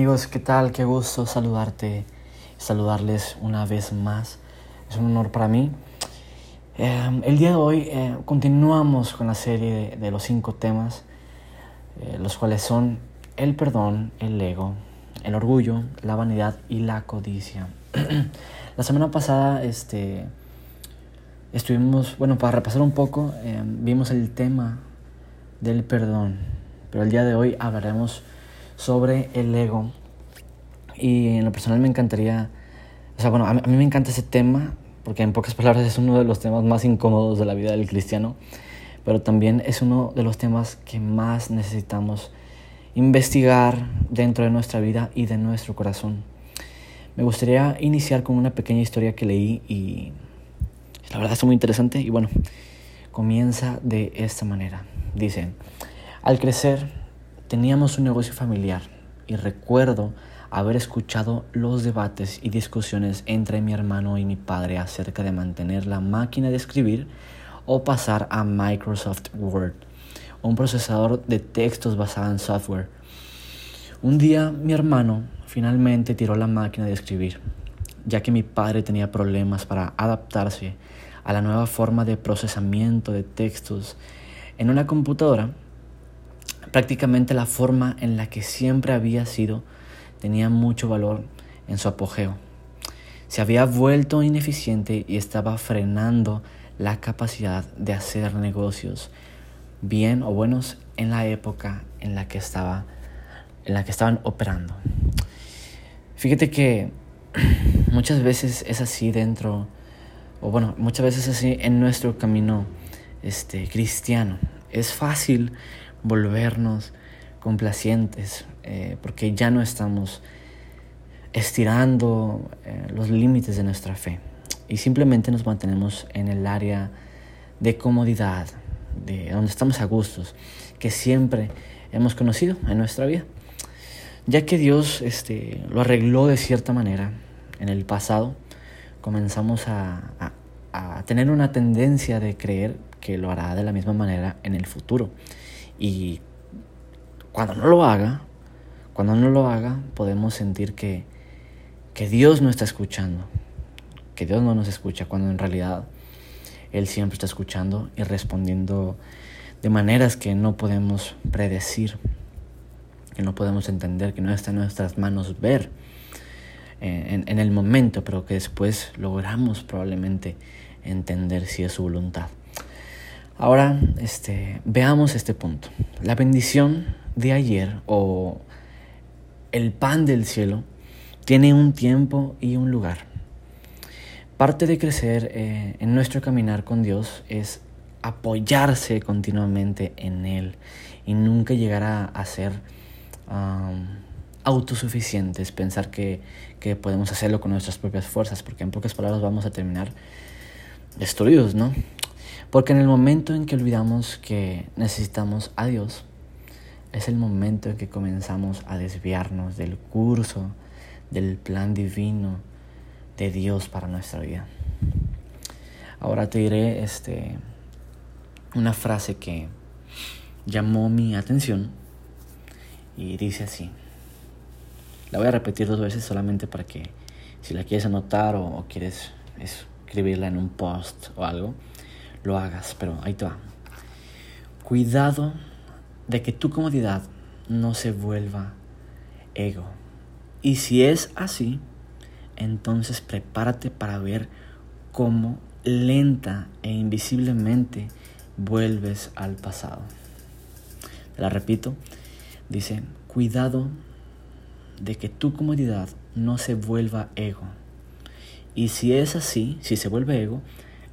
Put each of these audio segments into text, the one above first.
Amigos, ¿qué tal? Qué gusto saludarte, saludarles una vez más. Es un honor para mí. Eh, el día de hoy eh, continuamos con la serie de, los cinco temas, eh, los cuales son el perdón, el ego, el orgullo, la vanidad y la codicia. la semana pasada este, estuvimos, bueno, para repasar un poco, vimos el tema del perdón, pero el día de hoy hablaremos sobre el ego. Y en lo personal me encantaría, o sea, bueno, a mí, me encanta ese tema, porque en pocas palabras es uno de los temas más incómodos de la vida del cristiano, pero también es uno de los temas que más necesitamos investigar dentro de nuestra vida y de nuestro corazón. Me gustaría iniciar con una pequeña historia que leí y la verdad es muy interesante y bueno, comienza de esta manera. Dice, al crecer Teníamos un negocio familiar y recuerdo haber escuchado los debates y discusiones entre mi hermano y mi padre acerca de mantener la máquina de escribir o pasar a Microsoft Word, un procesador de textos basado en software. Un día mi hermano finalmente tiró la máquina de escribir, ya que mi padre tenía problemas para adaptarse a la nueva forma de procesamiento de textos en una computadora Prácticamente la forma en la que siempre había sido tenía mucho valor en su apogeo. Se había vuelto ineficiente y estaba frenando la capacidad de hacer negocios bien o buenos en la época en la que estaba en la que estaban operando. Fíjate que muchas veces es así dentro o bueno, muchas veces es así en nuestro camino este cristiano. Es fácil volvernos complacientes, eh, porque ya no estamos estirando eh, los límites de nuestra fe y simplemente nos mantenemos en el área de comodidad, de donde estamos a gustos, que siempre hemos conocido en nuestra vida. Ya que Dios este, lo arregló de cierta manera en el pasado, comenzamos a, a tener una tendencia de creer que lo hará de la misma manera en el futuro. Y cuando no lo haga, cuando no lo haga, podemos sentir que, que Dios no está escuchando, que Dios no nos escucha, cuando en realidad Él siempre está escuchando y respondiendo de maneras que no podemos predecir, que no podemos entender, que no está en nuestras manos ver eh, en, en el momento, pero que después logramos probablemente entender si es su voluntad. Ahora, este, veamos este punto. La bendición de ayer o el pan del cielo tiene un tiempo y un lugar. Parte de crecer eh, en nuestro caminar con Dios es apoyarse continuamente en Él y nunca llegar a, ser autosuficientes, pensar que, que podemos hacerlo con nuestras propias fuerzas, porque en pocas palabras vamos a terminar destruidos, ¿no? Porque en el momento en que olvidamos que necesitamos a Dios, es el momento en que comenzamos a desviarnos del curso, del plan divino de Dios para nuestra vida. Ahora te diré este, una frase que llamó mi atención y dice así. La voy a repetir dos veces solamente para que si la quieres anotar o, o quieres escribirla en un post o algo, lo hagas, pero ahí te va. Cuidado de que tu comodidad no se vuelva ego. Y si es así, entonces prepárate para ver cómo lenta e invisiblemente vuelves al pasado. La repito, dice, cuidado de que tu comodidad no se vuelva ego. Y si es así, si se vuelve ego,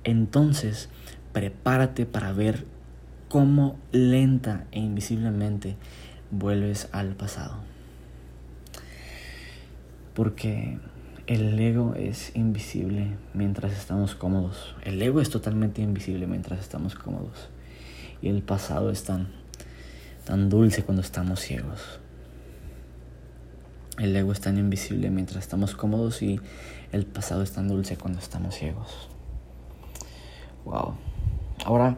entonces prepárate para ver cómo lenta e invisiblemente vuelves al pasado. Porque el ego es invisible mientras estamos cómodos. El ego es totalmente invisible mientras estamos cómodos. Y el pasado es tan, tan dulce cuando estamos ciegos. El ego es tan invisible mientras estamos cómodos y el pasado es tan dulce cuando estamos ciegos. Wow. Ahora,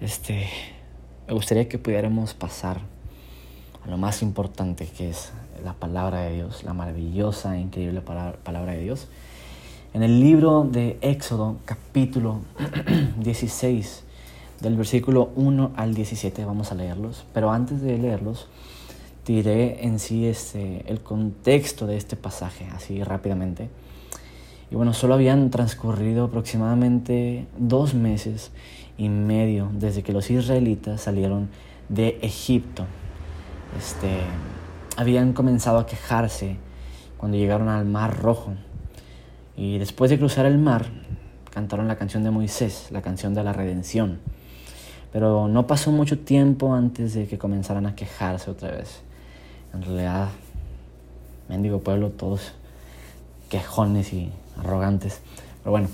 este, me gustaría que pudiéramos pasar a lo más importante que es la palabra de Dios, la maravillosa e increíble palabra de Dios. En el libro de Éxodo, capítulo 16, del versículo 1 al 17, vamos a leerlos, pero antes de leerlos, diré en sí este, el contexto de este pasaje, así rápidamente. Y bueno, solo habían transcurrido aproximadamente dos meses y medio desde que los israelitas salieron de Egipto. Este, habían comenzado a quejarse cuando llegaron al Mar Rojo. Y después de cruzar el mar, cantaron la canción de Moisés, la canción de la redención. Pero no pasó mucho tiempo antes de que comenzaran a quejarse otra vez. En realidad, mendigo pueblo, todos quejones y arrogantes. Pero bueno,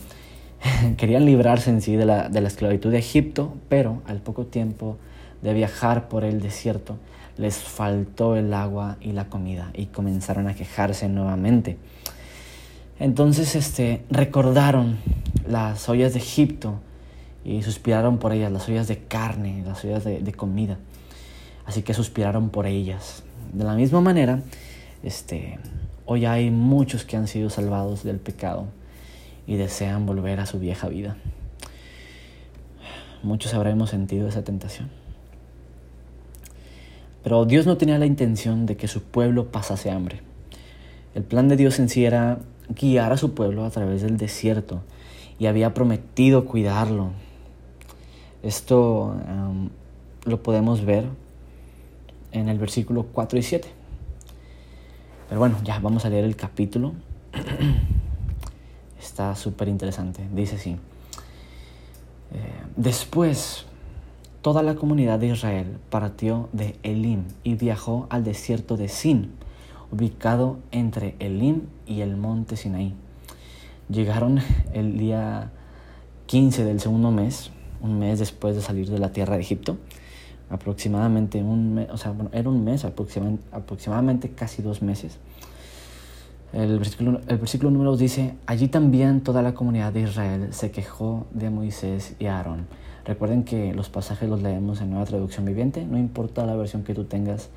querían librarse en sí de la, de la esclavitud de Egipto, pero al poco tiempo de viajar por el desierto, les faltó el agua y la comida y comenzaron a quejarse nuevamente. Entonces este, recordaron las ollas de Egipto y suspiraron por ellas, las ollas de carne, las ollas de, de comida. Así que suspiraron por ellas. De la misma manera, este, hoy hay muchos que han sido salvados del pecado y desean volver a su vieja vida. Muchos habremos sentido esa tentación. Pero Dios no tenía la intención de que su pueblo pasase hambre. El plan de Dios en sí era guiar a su pueblo a través del desierto y había prometido cuidarlo. Esto lo podemos ver en el versículo 4 y 7. Pero bueno, ya vamos a leer el capítulo. Está súper interesante. Dice así. Eh, después toda la comunidad de Israel partió de Elim y viajó al desierto de Sin, ubicado entre Elim y el monte Sinaí. Llegaron el día 15 del segundo mes, un mes después de salir de la tierra de Egipto, aproximadamente un mes, o sea, bueno, era un mes, aproximadamente, aproximadamente casi dos meses. El versículo, el versículo número dice, allí también toda la comunidad de Israel se quejó de Moisés y Aarón Recuerden que los pasajes los leemos en nueva traducción viviente, no importa la versión que tú tengas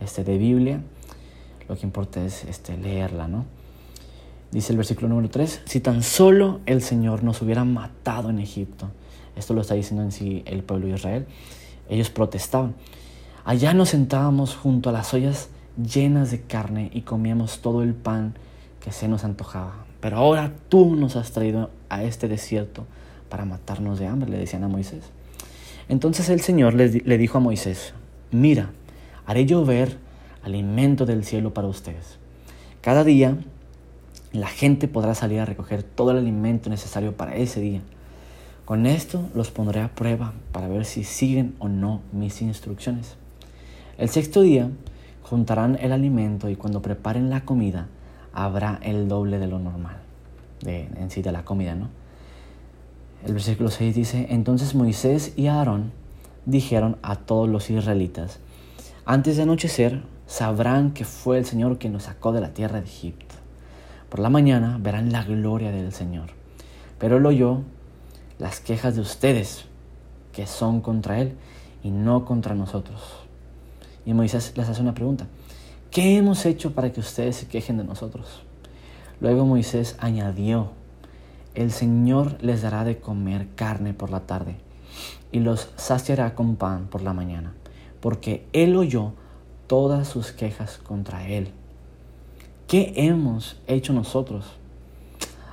este, de Biblia, lo que importa es este, leerla, ¿no? Dice el versículo número 3, si tan solo el Señor nos hubiera matado en Egipto, esto lo está diciendo en sí el pueblo de Israel, ellos protestaban. Allá nos sentábamos junto a las ollas llenas de carne y comíamos todo el pan que se nos antojaba. Pero ahora tú nos has traído a este desierto para matarnos de hambre, le decían a Moisés. Entonces el Señor le, le dijo a Moisés, mira, haré llover alimento del cielo para ustedes. Cada día la gente podrá salir a recoger todo el alimento necesario para ese día. Con esto los pondré a prueba para ver si siguen o no mis instrucciones. El sexto día juntarán el alimento y cuando preparen la comida habrá el doble de lo normal, de, en sí de la comida, ¿no? El versículo 6 dice, entonces Moisés y Aarón dijeron a todos los israelitas, antes de anochecer sabrán que fue el Señor quien nos sacó de la tierra de Egipto. Por la mañana verán la gloria del Señor. Pero él oyó las quejas de ustedes, que son contra él y no contra nosotros. Y Moisés les hace una pregunta. ¿Qué hemos hecho para que ustedes se quejen de nosotros? Luego Moisés añadió el Señor les dará de comer carne por la tarde y los saciará con pan por la mañana, porque Él oyó todas sus quejas contra Él. ¿Qué hemos hecho nosotros?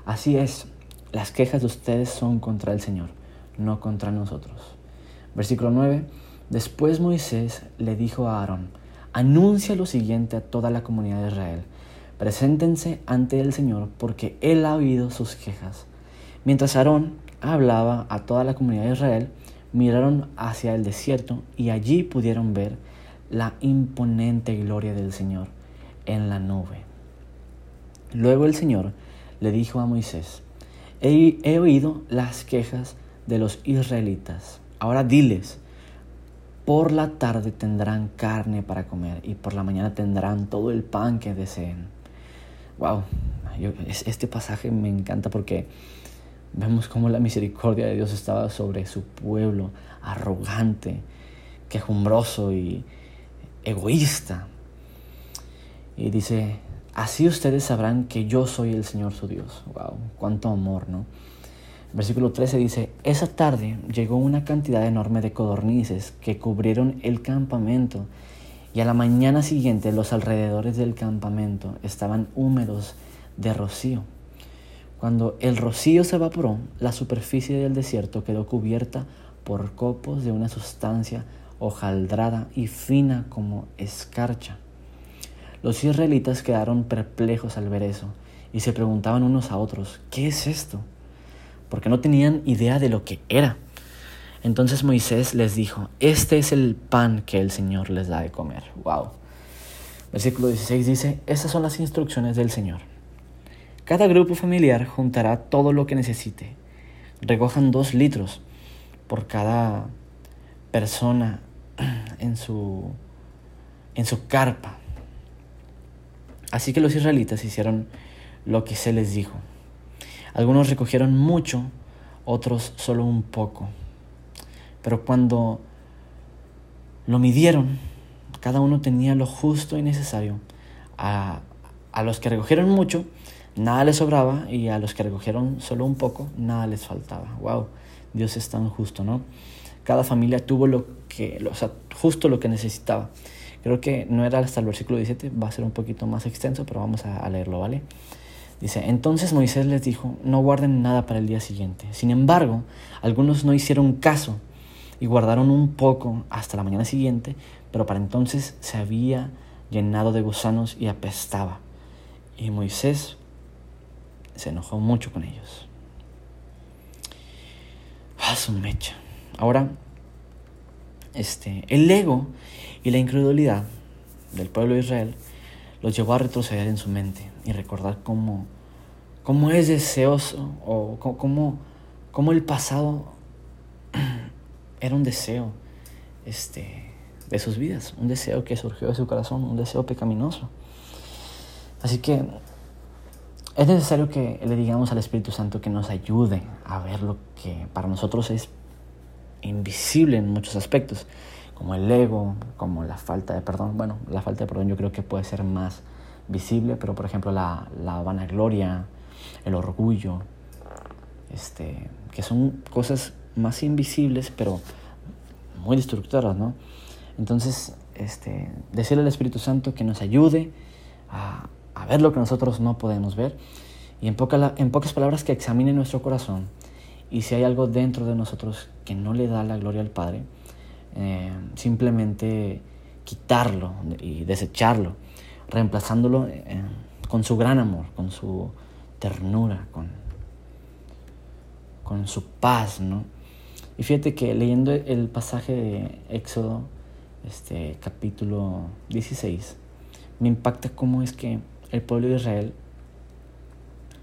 Así es, las quejas de ustedes son contra el Señor, no contra nosotros. Versículo 9. Después Moisés le dijo a Aarón, anuncia lo siguiente a toda la comunidad de Israel. Preséntense ante el Señor porque Él ha oído sus quejas Mientras Aarón hablaba a toda la comunidad de Israel, miraron hacia el desierto y allí pudieron ver la imponente gloria del Señor en la nube. Luego el Señor le dijo a Moisés, he, oído las quejas de los israelitas. Ahora diles, por la tarde tendrán carne para comer y por la mañana tendrán todo el pan que deseen. Wow, este pasaje me encanta porque Vemos cómo la misericordia de Dios estaba sobre su pueblo, arrogante, quejumbroso y egoísta. Y dice, así ustedes sabrán que yo soy el Señor su Dios. Wow, cuánto amor, ¿no? Versículo 13 dice, esa tarde llegó una cantidad enorme de codornices que cubrieron el campamento y a la mañana siguiente los alrededores del campamento estaban húmedos de rocío. Cuando el rocío se evaporó, la superficie del desierto quedó cubierta por copos de una sustancia hojaldrada y fina como escarcha. Los israelitas quedaron perplejos al ver eso y se preguntaban unos a otros, ¿qué es esto? porque no tenían idea de lo que era. Entonces Moisés les dijo, este es el pan que el Señor les da de comer. Wow. Versículo 16 dice, estas son las instrucciones del Señor. Cada grupo familiar juntará todo lo que necesite. Recojan dos litros por cada persona en su, en su carpa. Así que los israelitas hicieron lo que se les dijo. Algunos recogieron mucho, otros solo un poco. Pero cuando lo midieron, cada uno tenía lo justo y necesario. A, a, los que recogieron mucho, nada les sobraba y a los que recogieron solo un poco, nada les faltaba. Wow, Dios es tan justo, ¿no? Cada familia tuvo lo que, o justo lo que necesitaba. Creo que no era hasta el versículo 17, va a ser un poquito más extenso, pero vamos a, a leerlo, ¿vale? Dice, entonces Moisés les dijo, no guarden nada para el día siguiente. Sin embargo, algunos no hicieron caso y guardaron un poco hasta la mañana siguiente, pero para entonces se había llenado de gusanos y apestaba. Y Moisés se enojó mucho con ellos. Ah, su mecha. Ahora, este, el ego y la incredulidad del pueblo de Israel los llevó a retroceder en su mente y recordar cómo, cómo es deseoso o cómo, cómo el pasado era un deseo este, de sus vidas, un deseo que surgió de su corazón, un deseo pecaminoso. Así que es necesario que le digamos al Espíritu Santo que nos ayude a ver lo que para nosotros es invisible en muchos aspectos como el ego, como la falta de perdón. Bueno, la falta de perdón yo creo que puede ser más visible, pero por ejemplo la, la vanagloria, el orgullo, este, que son cosas más invisibles, pero muy destructoras, ¿no? Entonces, este, decirle al Espíritu Santo que nos ayude a, a ver lo que nosotros no podemos ver y en, poca, en pocas palabras que examine nuestro corazón y si hay algo dentro de nosotros que no le da la gloria al Padre, eh, simplemente quitarlo y desecharlo, reemplazándolo eh, con su gran amor, con su ternura, con, con su paz, ¿no? Y fíjate que leyendo el pasaje de Éxodo, este capítulo 16, me impacta cómo es que el pueblo de Israel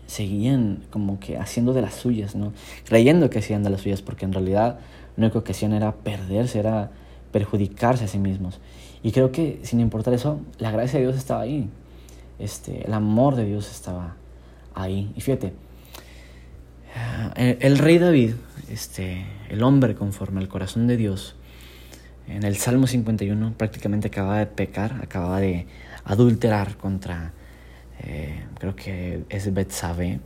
seguían como que haciendo de las suyas, ¿no? Creyendo que hacían de las suyas, porque en realidad la única ocasión era perderse, era perjudicarse a sí mismos. Y creo que sin importar eso, la gracia de Dios estaba ahí. Este, el amor de Dios estaba ahí. Y fíjate, el, rey David, este, el hombre conforme al corazón de Dios, en el Salmo 51 prácticamente acababa de pecar, acababa de adulterar contra, eh, creo que es Betsabe.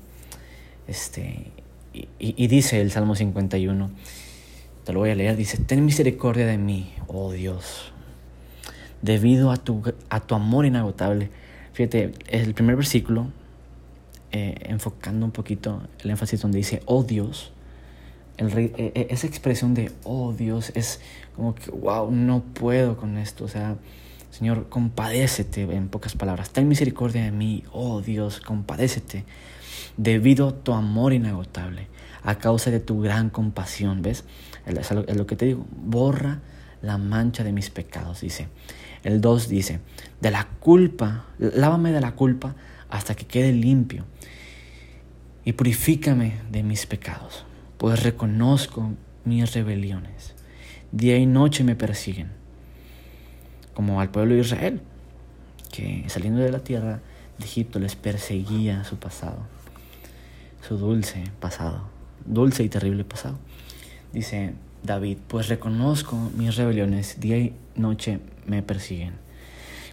Este, y, dice el Salmo 51, te lo voy a leer, dice, ten misericordia de mí, oh Dios, debido a tu, a tu amor inagotable. Fíjate, es el primer versículo, eh, enfocando un poquito el énfasis donde dice, oh Dios, e, e, esa expresión de, oh Dios, es como que, wow, no puedo con esto. O sea, Señor, compadécete, en pocas palabras. Ten misericordia de mí, oh Dios, compadécete, debido a tu amor inagotable, a causa de tu gran compasión, ¿ves? Es lo que te digo, borra la mancha de mis pecados, dice. El 2 dice, de la culpa, lávame de la culpa hasta que quede limpio y purifícame de mis pecados, pues reconozco mis rebeliones. Día y noche me persiguen, como al pueblo de Israel, que saliendo de la tierra de Egipto les perseguía su pasado, su dulce pasado, dulce y terrible pasado. Dice, David, pues reconozco mis rebeliones, día y noche me persiguen.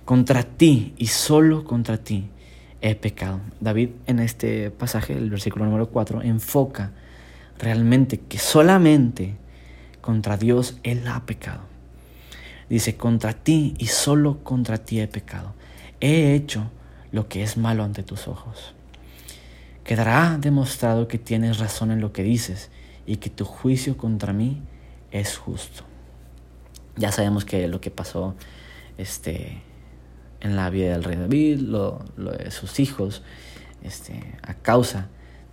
Contra ti y solo contra ti he pecado. David en este pasaje, el versículo número 4, enfoca realmente que solamente contra Dios él ha pecado. Dice, contra ti y solo contra ti he pecado. He hecho lo que es malo ante tus ojos. Quedará demostrado que tienes razón en lo que dices y que tu juicio contra mí es justo. Ya sabemos que lo que pasó este, en la vida del rey David, lo, sus hijos, este, a causa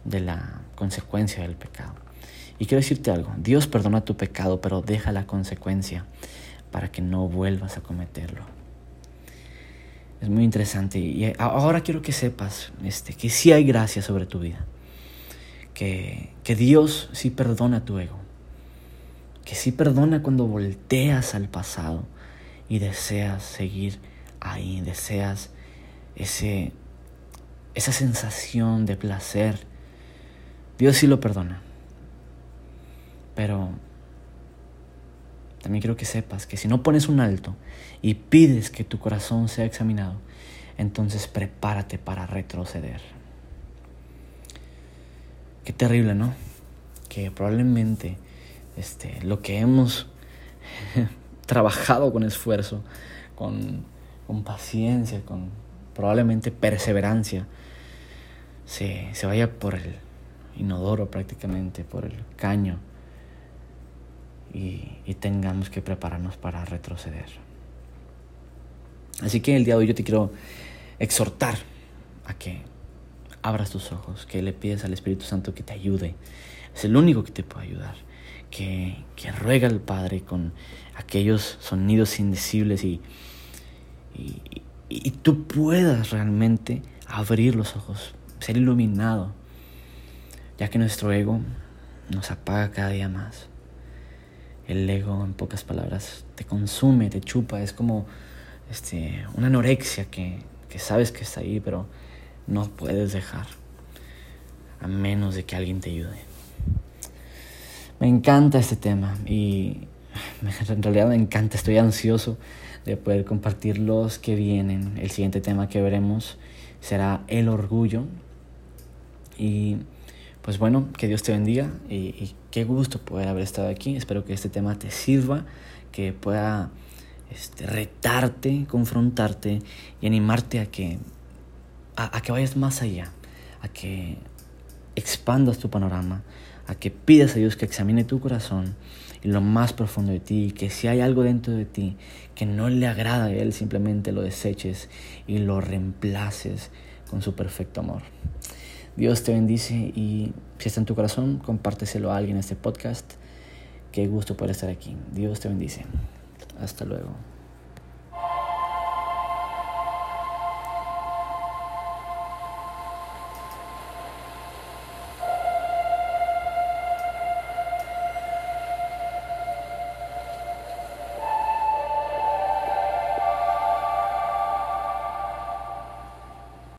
de la consecuencia del pecado. Y quiero decirte algo, Dios perdona tu pecado, pero deja la consecuencia para que no vuelvas a cometerlo. Es muy interesante y ahora quiero que sepas este, que sí hay gracia sobre tu vida, que, que Dios sí perdona tu ego, que sí perdona cuando volteas al pasado y deseas seguir ahí, deseas ese, esa sensación de placer. Dios sí lo perdona. Pero también quiero que sepas que si no pones un alto y pides que tu corazón sea examinado, entonces prepárate para retroceder. Qué terrible, ¿no? Que probablemente este, lo que hemos trabajado con esfuerzo, con con paciencia, con probablemente perseverancia, se, se vaya por el inodoro prácticamente, por el caño, y, y tengamos que prepararnos para retroceder. Así que el día de hoy yo te quiero exhortar a que abras tus ojos, que le pides al Espíritu Santo que te ayude. Es el único que te puede ayudar. Que, que ruega al Padre con aquellos sonidos indecibles y, y, tú puedas realmente abrir los ojos, ser iluminado, ya que nuestro ego nos apaga cada día más. El ego, en pocas palabras, te consume, te chupa, es como este, una anorexia que, que sabes que está ahí, pero no puedes dejar, a menos de que alguien te ayude. Me encanta este tema y en realidad me encanta, estoy ansioso de poder compartir los que vienen. El siguiente tema que veremos será el orgullo. Y pues bueno, que Dios te bendiga y, qué gusto poder haber estado aquí. Espero que este tema te sirva, que pueda este, retarte, confrontarte y animarte a que, a que vayas más allá, a que expandas tu panorama, a que pidas a Dios que examine tu corazón y lo más profundo de ti, que si hay algo dentro de ti que no le agrada a Él, simplemente lo deseches y lo reemplaces con su perfecto amor. Dios te bendice y si está en tu corazón, compárteselo a alguien en este podcast. Qué gusto poder estar aquí. Dios te bendice. Hasta luego.